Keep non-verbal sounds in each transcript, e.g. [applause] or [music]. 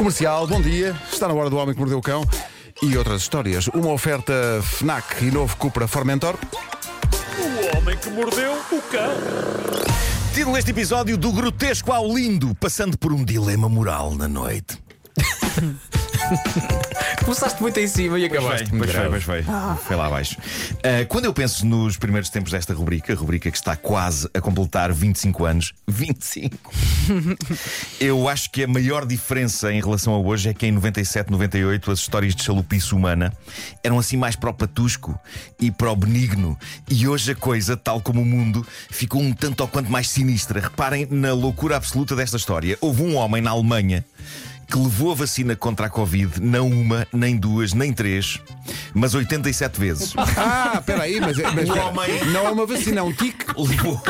Comercial, bom dia. Está na hora do Homem que Mordeu o Cão e outras histórias. Uma oferta FNAC e novo Cupra Formentor. O homem que mordeu o cão. Título deste episódio do grotesco ao lindo, passando por um dilema moral na noite. [laughs] [laughs] Começaste muito em cima e acabaste Pois foi, pois foi. Foi lá abaixo. Ah, quando eu penso nos primeiros tempos desta rubrica, rubrica que está quase a completar 25 anos, [laughs] 25, eu acho que a maior diferença em relação a hoje é que em 97, 98 as histórias de chalupice humana eram assim mais para o patusco e para o benigno. E hoje a coisa, tal como o mundo, ficou um tanto ou quanto mais sinistra. Reparem na loucura absoluta desta história. Houve um homem na Alemanha que levou a vacina contra a Covid não uma, nem duas, nem três, mas 87 vezes. [laughs] Ah, espera aí, mas, mas O homem- não é uma vacina, é um tique. Levou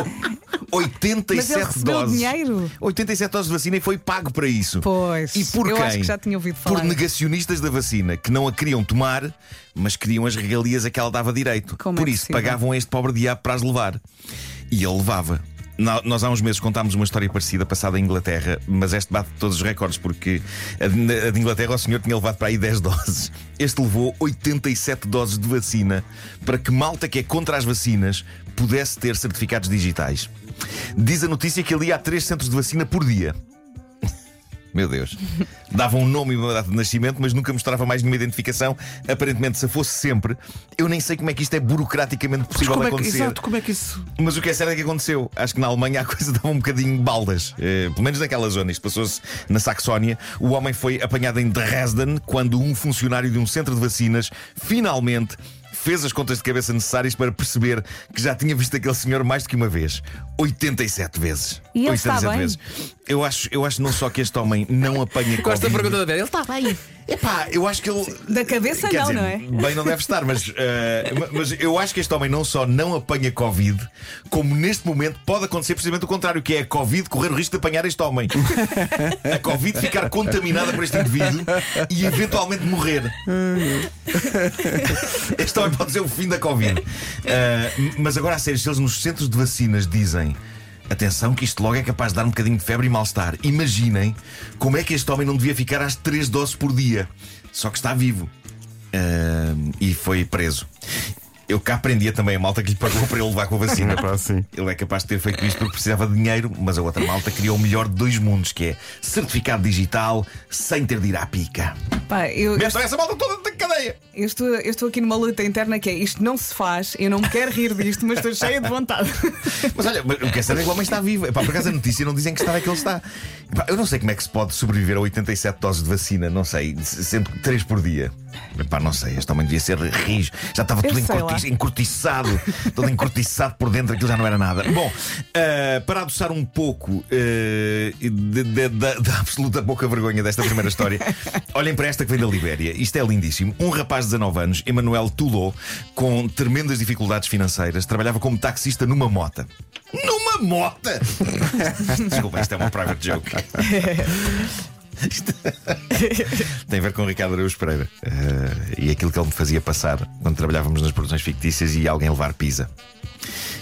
87 Mas ele recebeu doses. dinheiro? 87 doses de vacina e foi pago para isso. Pois, E por eu quem? acho que já tinha ouvido Por falar. negacionistas da vacina que não a queriam tomar, mas queriam as regalias a que ela dava direito. Como por é isso possível? pagavam a este pobre diabo para as levar. E ele levava. Nó- Nós há uns meses contámos uma história parecida passada em Inglaterra, mas este bate todos os recordes, porque a de Inglaterra o senhor tinha levado para aí 10 [laughs] doses. Este levou 87 doses de vacina para que malta que é contra as vacinas pudesse ter certificados digitais. Diz a notícia que ali há 3 centros de vacina por dia. Meu Deus. Dava um nome e uma data de nascimento, mas nunca mostrava mais nenhuma identificação. Aparentemente, se fosse sempre, eu nem sei como é que isto é burocraticamente possível de é que, acontecer. exato, como é que isso. Mas o que é certo é que aconteceu. Acho que na Alemanha a [laughs] coisa dava um bocadinho baldas. Eh, pelo menos naquela zona. Isto passou-se na Saxónia. O homem foi apanhado em Dresden quando um funcionário de um centro de vacinas finalmente fez as contas de cabeça necessárias para perceber que já tinha visto aquele senhor mais do que uma vez. 87 vezes. E ele está 87 bem? vezes. Eu acho, eu acho não só que este homem não apanha Gosto da Covid. pergunta da Vera. Ele está bem. Epá, eu acho que ele. Da cabeça não, dizer, não é? Bem, não deve estar, mas, ma- mas eu acho que este homem não só não apanha Covid, como neste momento pode acontecer precisamente o contrário, que é a Covid correr o risco de apanhar este homem. A Covid ficar contaminada por este indivíduo e eventualmente morrer. Este homem pode ser o fim da Covid. Eh, mas agora, a sério, se eles nos centros de vacinas dizem. Atenção, que isto logo é capaz de dar um bocadinho de febre e mal-estar. Imaginem como é que este homem não devia ficar às três doses por dia. Só que está vivo. Ahm, e foi preso. Eu cá aprendia também a malta que lhe pagou para ele levar com a vacina. Epá, sim. Ele é capaz de ter feito isto porque precisava de dinheiro, mas a outra malta criou o melhor de dois mundos, que é certificado digital sem ter de ir à pica. Pá, eu, eu, Metam essa malta toda de cadeia. eu estou, eu estou aqui numa luta interna que é isto não se faz, eu não me quero rir disto, mas estou cheia de vontade. [laughs] Mas olha, mas o que é certo é que o homem está vivo. Epá, por acaso a notícia não dizem que estado é que ele está. Epá, eu não sei como é que se pode sobreviver a 87 doses de vacina, não sei, sendo que 3 por dia. Epá, não sei, este homem devia ser rijo. Já estava Eu tudo lá. Encurtiçado, [laughs] todo encurtiçado por dentro, aquilo já não era nada. Bom, ah, para adoçar um pouco de- de- da, da absoluta pouca vergonha desta primeira história, [laughs] olhem para esta que vem da Libéria. Isto é lindíssimo. Um rapaz de 19 anos, Emanuel Tulou, com tremendas dificuldades financeiras, trabalhava como taxista numa mota. Numa mota! [laughs] Desculpa, isto é uma private joke. [laughs] Tem a ver com o Ricardo Araújo Pereira eh, e aquilo que ele me fazia passar quando trabalhávamos nas produções fictícias e alguém levar pizza.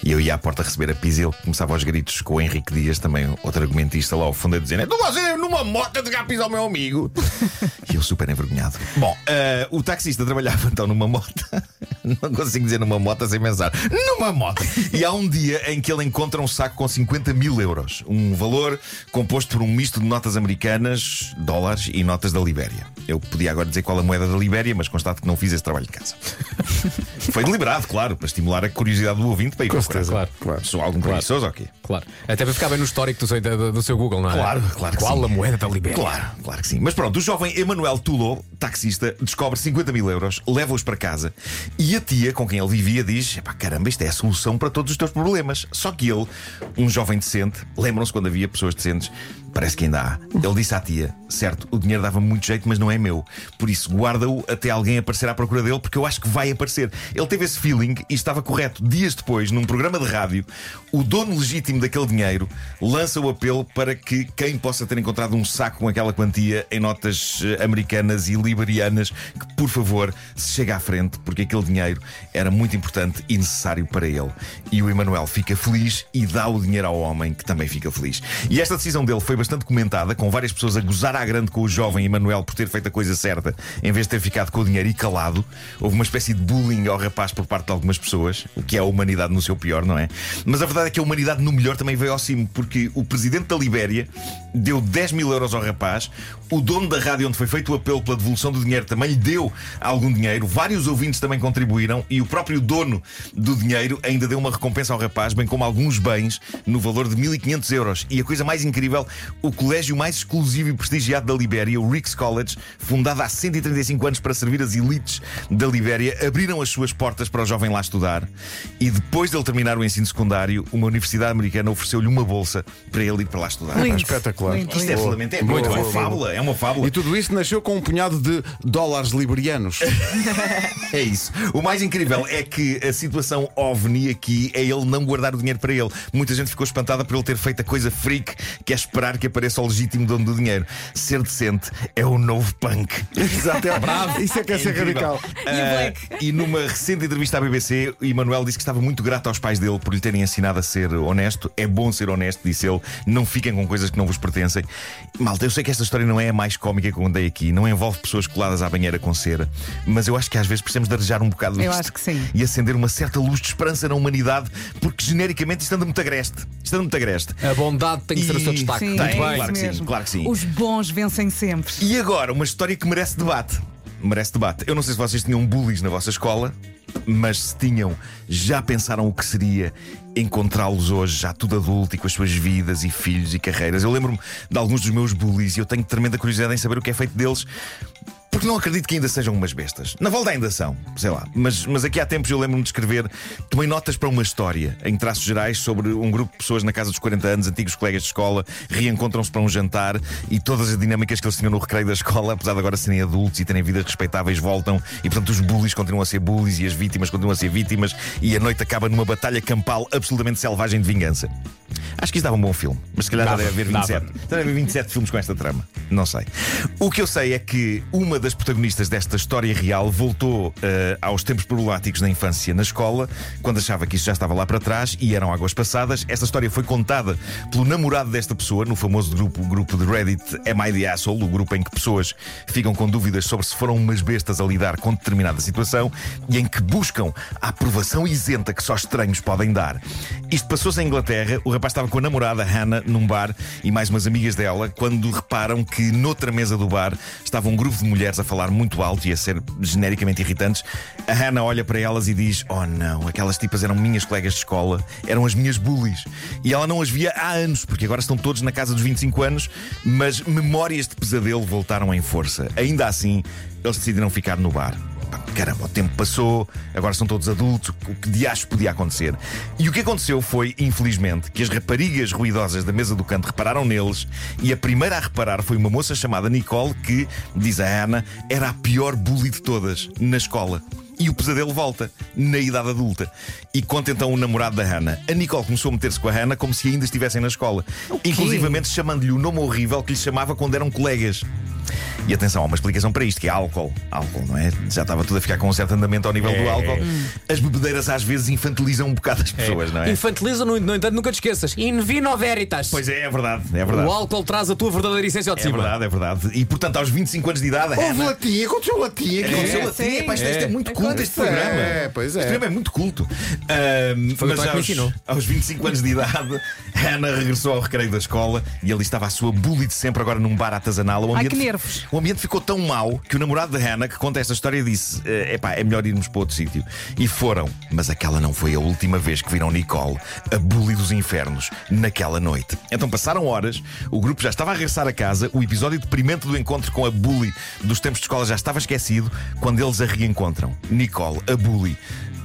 E eu ia à porta receber a pizza e ele começava aos gritos com o Henrique Dias, também outro argumentista lá ao fundo, a dizer: Não você numa moto de pizza ao meu amigo. [laughs] e eu super envergonhado. Bom, eh, o taxista trabalhava então numa moto. [laughs] Não consigo dizer numa moto sem pensar. Numa moto! E há um dia em que ele encontra um saco com 50 mil euros. Um valor composto por um misto de notas americanas, dólares e notas da Libéria. Eu podia agora dizer qual a moeda da Libéria, mas constato que não fiz esse trabalho de casa. [laughs] Foi deliberado, claro, para estimular a curiosidade do ouvinte para ir Com procurar. certeza. Claro. Claro. Sou algum preguiçoso ou quê? Claro. Até para ficar bem no histórico do seu, do, do seu Google, não é? Claro, claro que Qual sim. a moeda da Libéria? Claro, claro que sim. Mas pronto, o jovem Emanuel Tulou, taxista, descobre 50 mil euros, leva-os para casa e a tia com quem ele vivia diz: caramba, isto é a solução para todos os teus problemas. Só que ele, um jovem decente, lembram-se quando havia pessoas decentes, parece que ainda há. Ele disse à tia: Certo, o dinheiro dava muito jeito, mas não é meu. Por isso, guarda-o até alguém aparecer à procura dele, porque eu acho que vai aparecer. Ele teve esse feeling e estava correto. Dias depois, num programa de rádio, o dono legítimo daquele dinheiro lança o apelo para que quem possa ter encontrado um saco com aquela quantia em notas eh, americanas e liberianas, que por favor se chegue à frente, porque aquele dinheiro era muito importante e necessário para ele. E o Emanuel fica feliz e dá o dinheiro ao homem, que também fica feliz. E esta decisão dele foi bastante bastante comentada, com várias pessoas a gozar à grande com o jovem Emanuel por ter feito a coisa certa, em vez de ter ficado com o dinheiro e calado. Houve uma espécie de bullying ao rapaz por parte de algumas pessoas, o que é a humanidade no seu pior, não é? Mas a verdade é que a humanidade no melhor também veio ao cimo, porque o presidente da Libéria deu 10 mil euros ao rapaz, o dono da rádio onde foi feito o apelo pela devolução do dinheiro também lhe deu algum dinheiro, vários ouvintes também contribuíram e o próprio dono do dinheiro ainda deu uma recompensa ao rapaz, bem como alguns bens no valor de 1500 euros. E a coisa mais incrível, o colégio mais exclusivo e prestigiado da Libéria, o Ricks College, fundado há 135 anos para servir as elites da Libéria, abriram as suas portas para o jovem lá estudar e depois dele terminar o ensino secundário, uma universidade americana ofereceu-lhe uma bolsa para ele ir para lá estudar. Lindo. espetacular. Lindo, Isto é absolutamente é, Muito é uma bom. fábula, é uma fábula. E tudo isto nasceu com um punhado de dólares liberianos. [laughs] É isso. O mais incrível é que a situação ovni aqui é ele não guardar o dinheiro para ele. Muita gente ficou espantada por ele ter feito a coisa freak que é esperar que apareça o legítimo dono do dinheiro. Ser decente é o novo punk. [laughs] Exato, é bravo. Isso é que é ser radical. E Black? e numa recente entrevista à BBC, Emanuel disse que estava muito grato aos pais dele por lhe terem ensinado a ser honesto. É bom ser honesto, disse ele. Não fiquem com coisas que não vos pertencem. Malta, eu sei que esta história não é a mais cómica que eu contei aqui, não envolve pessoas coladas à banheira com cera, mas eu acho que às vezes precisamos de arejar um bocado Eu acho que sim. e acender uma certa luz de esperança na humanidade, porque genericamente isto anda muito agreste. Isto anda muito agreste. A bondade tem que ser o seu E- destaque. Sim, Tem, é claro isso que sim, claro que sim. Os bons vencem sempre. E agora, uma história que merece debate. Merece debate. Eu não sei se vocês tinham bullies na vossa escola, mas se tinham, já pensaram o que seria encontrá-los hoje, já tudo adulto e com as suas vidas e filhos e carreiras? Eu lembro-me de alguns dos meus bullies e eu tenho tremenda curiosidade em saber o que é feito deles. Porque não acredito que ainda sejam umas bestas. Na volta ainda são, sei lá. Mas, mas aqui há tempos eu lembro-me de escrever. Tomei notas para uma história, em traços gerais, sobre um grupo de pessoas na casa dos 40 anos, antigos colegas de escola, reencontram-se para um jantar e todas as dinâmicas que eles tinham no recreio da escola, apesar de agora serem adultos e terem vidas respeitáveis, voltam. E portanto os bullies continuam a ser bullies e as vítimas continuam a ser vítimas. E a noite acaba numa batalha campal absolutamente selvagem de vingança. Acho que isto dava um bom filme, mas se calhar Dava, já deve haver dava. 27. Deve haver 27 filmes com esta trama. Não sei. O que eu sei é que uma das protagonistas desta história real voltou eh, aos tempos problemáticos da infância na escola, quando achava que isso já estava lá para trás e eram águas passadas. Esta história foi contada pelo namorado desta pessoa no famoso grupo, grupo de Reddit Am I the Asshole, o grupo em que pessoas ficam com dúvidas sobre se foram umas bestas a lidar com determinada situação e em que buscam a aprovação isenta que só estranhos podem dar. Isto passou-se em Inglaterra, o rapaz estava com a namorada Hannah num bar e mais umas amigas dela, quando reparam que noutra mesa do bar estava um grupo de mulheres a falar muito alto e a ser genericamente irritantes. A Hannah olha para elas e diz: Oh não, aquelas tipas eram minhas colegas de escola, eram as minhas bullies. E ela não as via há anos, porque agora estão todos na casa dos 25 anos, mas memórias de pesadelo voltaram em força. Ainda assim, eles decidiram ficar no bar. Caramba, o tempo passou, agora são todos adultos, o que de acho podia acontecer? E o que aconteceu foi, infelizmente, que as raparigas ruidosas da mesa do canto repararam neles e a primeira a reparar foi uma moça chamada Nicole que, diz a Ana, era a pior bully de todas na escola. E o pesadelo volta, na idade adulta. E conta então o namorado da Hannah. A Nicole começou a meter-se com a Hannah como se ainda estivessem na escola. Inclusivamente chamando-lhe o nome horrível que lhe chamava quando eram colegas. E atenção, há uma explicação para isto, que é álcool. Álcool, não é? Já estava tudo a ficar com um certo andamento ao nível do álcool. As bebedeiras às vezes infantilizam um bocado as pessoas, não é? Infantiliza, no, no entanto, nunca te esqueças. In vino veritas. Pois é, é verdade, é verdade. O álcool traz a tua verdadeira essência ao de É cima. verdade, é verdade. E portanto, aos 25 anos de idade, Houve Hannah. latinha, aconteceu latinha. aqui. Aconteceu É, latim. sim. Epá, isto, isto é É. muito culto este programa. É, pois é. Este programa é muito culto. Ahm, Foi o mas Toy que me aos, ensinou. aos 25 anos de idade, Hannah regressou ao recreio da escola e ali estava a sua bully de sempre, agora num bar artesanal. O Ai, que nervos. O ambiente ficou tão mau que o namorado de Hannah, que conta esta história, disse: "Eh, Epá, é melhor irmos para outro sítio. E foram. Mas aquela não foi a última vez que viram Nicole, a bully dos infernos, naquela noite. Então passaram horas, o grupo já estava a regressar a casa, o episódio deprimente do encontro com a bully dos tempos de escola já estava esquecido quando eles a reencontram. Nicole, a bully.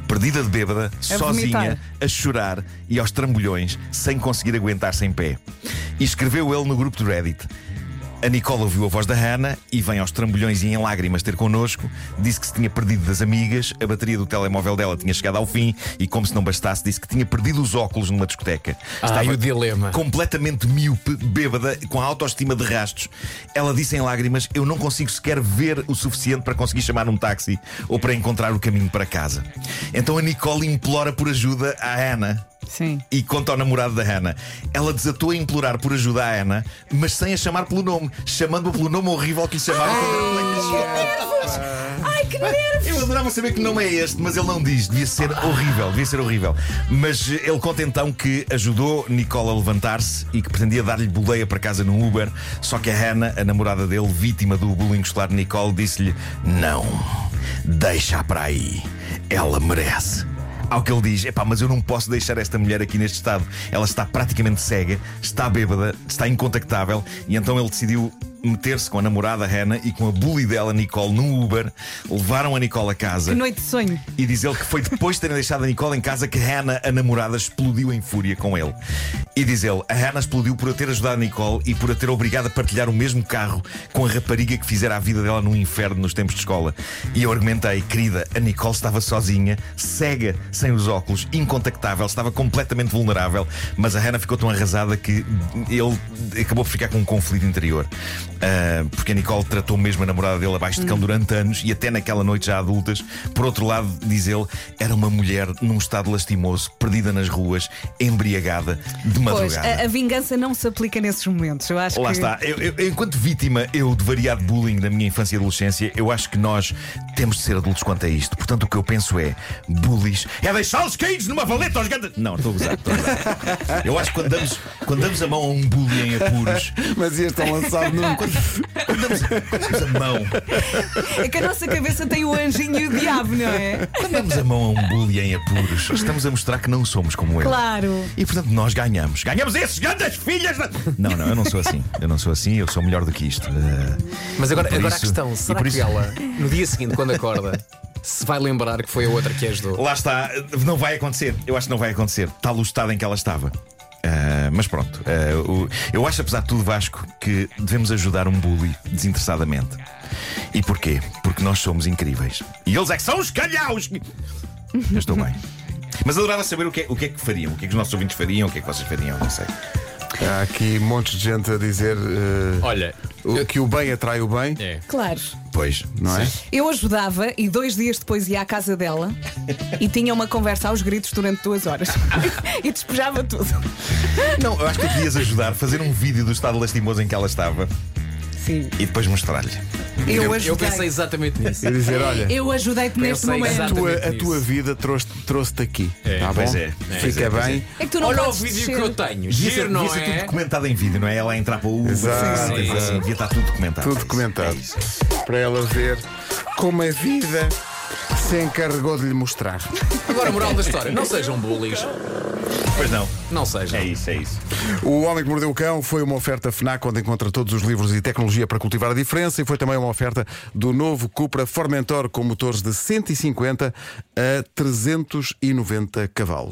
Perdida de bêbada, A sozinha, vomitar. a chorar e aos trambolhões, sem conseguir aguentar-se em pé. E escreveu ele no grupo do Reddit. A Nicole ouviu a voz da Hannah e vem aos trambolhões e em lágrimas ter connosco. Disse que se tinha perdido das amigas, a bateria do telemóvel dela tinha chegado ao fim e, como se não bastasse, disse que tinha perdido os óculos numa discoteca. Ai, o dilema. completamente míope, bêbada, com a autoestima de rastos. Ela disse em lágrimas: Eu não consigo sequer ver o suficiente para conseguir chamar um táxi ou para encontrar o caminho para casa. Então a Nicole implora por ajuda à Hannah. Sim. e conta ao namorado da Hannah. Ela desatou a implorar por ajuda à Hannah, mas sem a chamar pelo nome, chamando-a pelo nome horrível que lhe chamava quando era moleque. Ai, que nervos! Eu adorava saber que nome é este, mas ele não diz. Devia ser horrível, devia ser horrível. Mas ele conta então que ajudou Nicole a levantar-se e que pretendia dar-lhe boleia para casa no Uber. Só que a Hannah, a namorada dele, vítima do bullying escolar de Nicole, disse-lhe: Não, deixa para aí. Ela merece. Ao que ele diz: Epá, mas eu não posso deixar esta mulher aqui neste estado. Ela está praticamente cega, está bêbada, está incontactável. E então ele decidiu meter-se com a namorada Hannah e com a bully dela, Nicole, num Uber. Levaram a Nicole a casa. Que noite de sonho. E diz ele que foi depois de terem deixado a Nicole em casa que Hannah, a namorada, explodiu em fúria com ele. E diz ele: a Hannah explodiu por a ter ajudado a Nicole e por a ter obrigado a partilhar o mesmo carro com a rapariga que fizera a vida dela num inferno nos tempos de escola. E eu argumentei: querida, a Nicole estava sozinha, cega, sem os óculos, incontactável, estava completamente vulnerável. Mas a Hannah ficou tão arrasada que ele acabou por ficar com um conflito interior. Ah, porque a Nicole tratou mesmo a namorada dele abaixo de cão durante anos e até naquela noite já adultas. Por outro lado, diz ele, era uma mulher num estado lastimoso, perdida nas ruas, embriagada, de Pois, madrugada. a, a vingança não se aplica nesses momentos. Eu acho Lá que. está. Eu, eu- enquanto vítima, eu de variado bullying da minha infância e adolescência, eu acho que nós temos de ser adultos quanto a isto. Portanto, o que eu penso é: bullies é deixá-los caídos numa valeta aos grandes. Não, estou a gozar, estou a gozar. Eu acho que quando damos, quando damos a mão a um bully em apuros, [laughs] Mas este é lançado num. quando [laughs] damos, quando damos a mão, É que a nossa cabeça tem o anjinho e o diabo, não é? quando damos a mão a um bully em apuros, estamos a mostrar que não somos como ele. Claro. E portanto nós ganhamos. Ganhamos esses grandes filhas. da- Não, não, eu não sou assim. Eu não sou assim, eu sou melhor do que isto. Eh, Mas agora, agora a isso- questão: e será por que isso- ela, no dia seguinte, quando acorda, se vai lembrar que foi a outra que a ajudou? Lá está, não vai acontecer. Eu acho que não vai acontecer, tal o estado em que ela estava. Ah, mas pronto, ah, o- eu acho, apesar de tudo, Vasco, que devemos ajudar um bully desinteressadamente. E porquê? Porque nós somos incríveis. E eles é que são os calhaus! Eu estou bem. Mas adorava saber o que, é, o que é que fariam, o que é que os nossos ouvintes fariam, o que é que vocês fariam, não sei. Há aqui montes de gente a dizer eh, Olha, o- que o bem atrai o bem, é. Claro. Pois, não é? Eu ajudava e dois dias depois ia à casa dela e tinha uma conversa aos gritos durante duas horas. [laughs] e despejava tudo. Não, eu acho que devias ajudar, fazer um vídeo do estado lastimoso em que ela estava Sim. e depois mostrar-lhe. Eu Eu pensei exatamente nisso. E dizer, olha, Eu ajudei-te neste momento. a tua, a tua isso. vida trouxe- trouxe-te aqui. É, tá bom? pois é, Fica pois é, pois bem. É que tu não Olha o vídeo descer. que eu tenho. Giro, não devia ser tudo é? documentado em vídeo, não é? Ela entrar para o Uber. Exato, Sim, sim, Devia estar tudo documentado. Tudo É isso, documentado. é isso. Para ela ver como a vida se encarregou de lhe mostrar. Agora, moral da história: não sejam bullies. Pois não. Não sejam. É isso, é isso. O Homem que Mordeu o Cão foi uma oferta FNAC onde encontra todos os livros e tecnologia para cultivar a diferença e foi também uma oferta do novo Cupra Formentor com motores de 150 a 390 cavalos.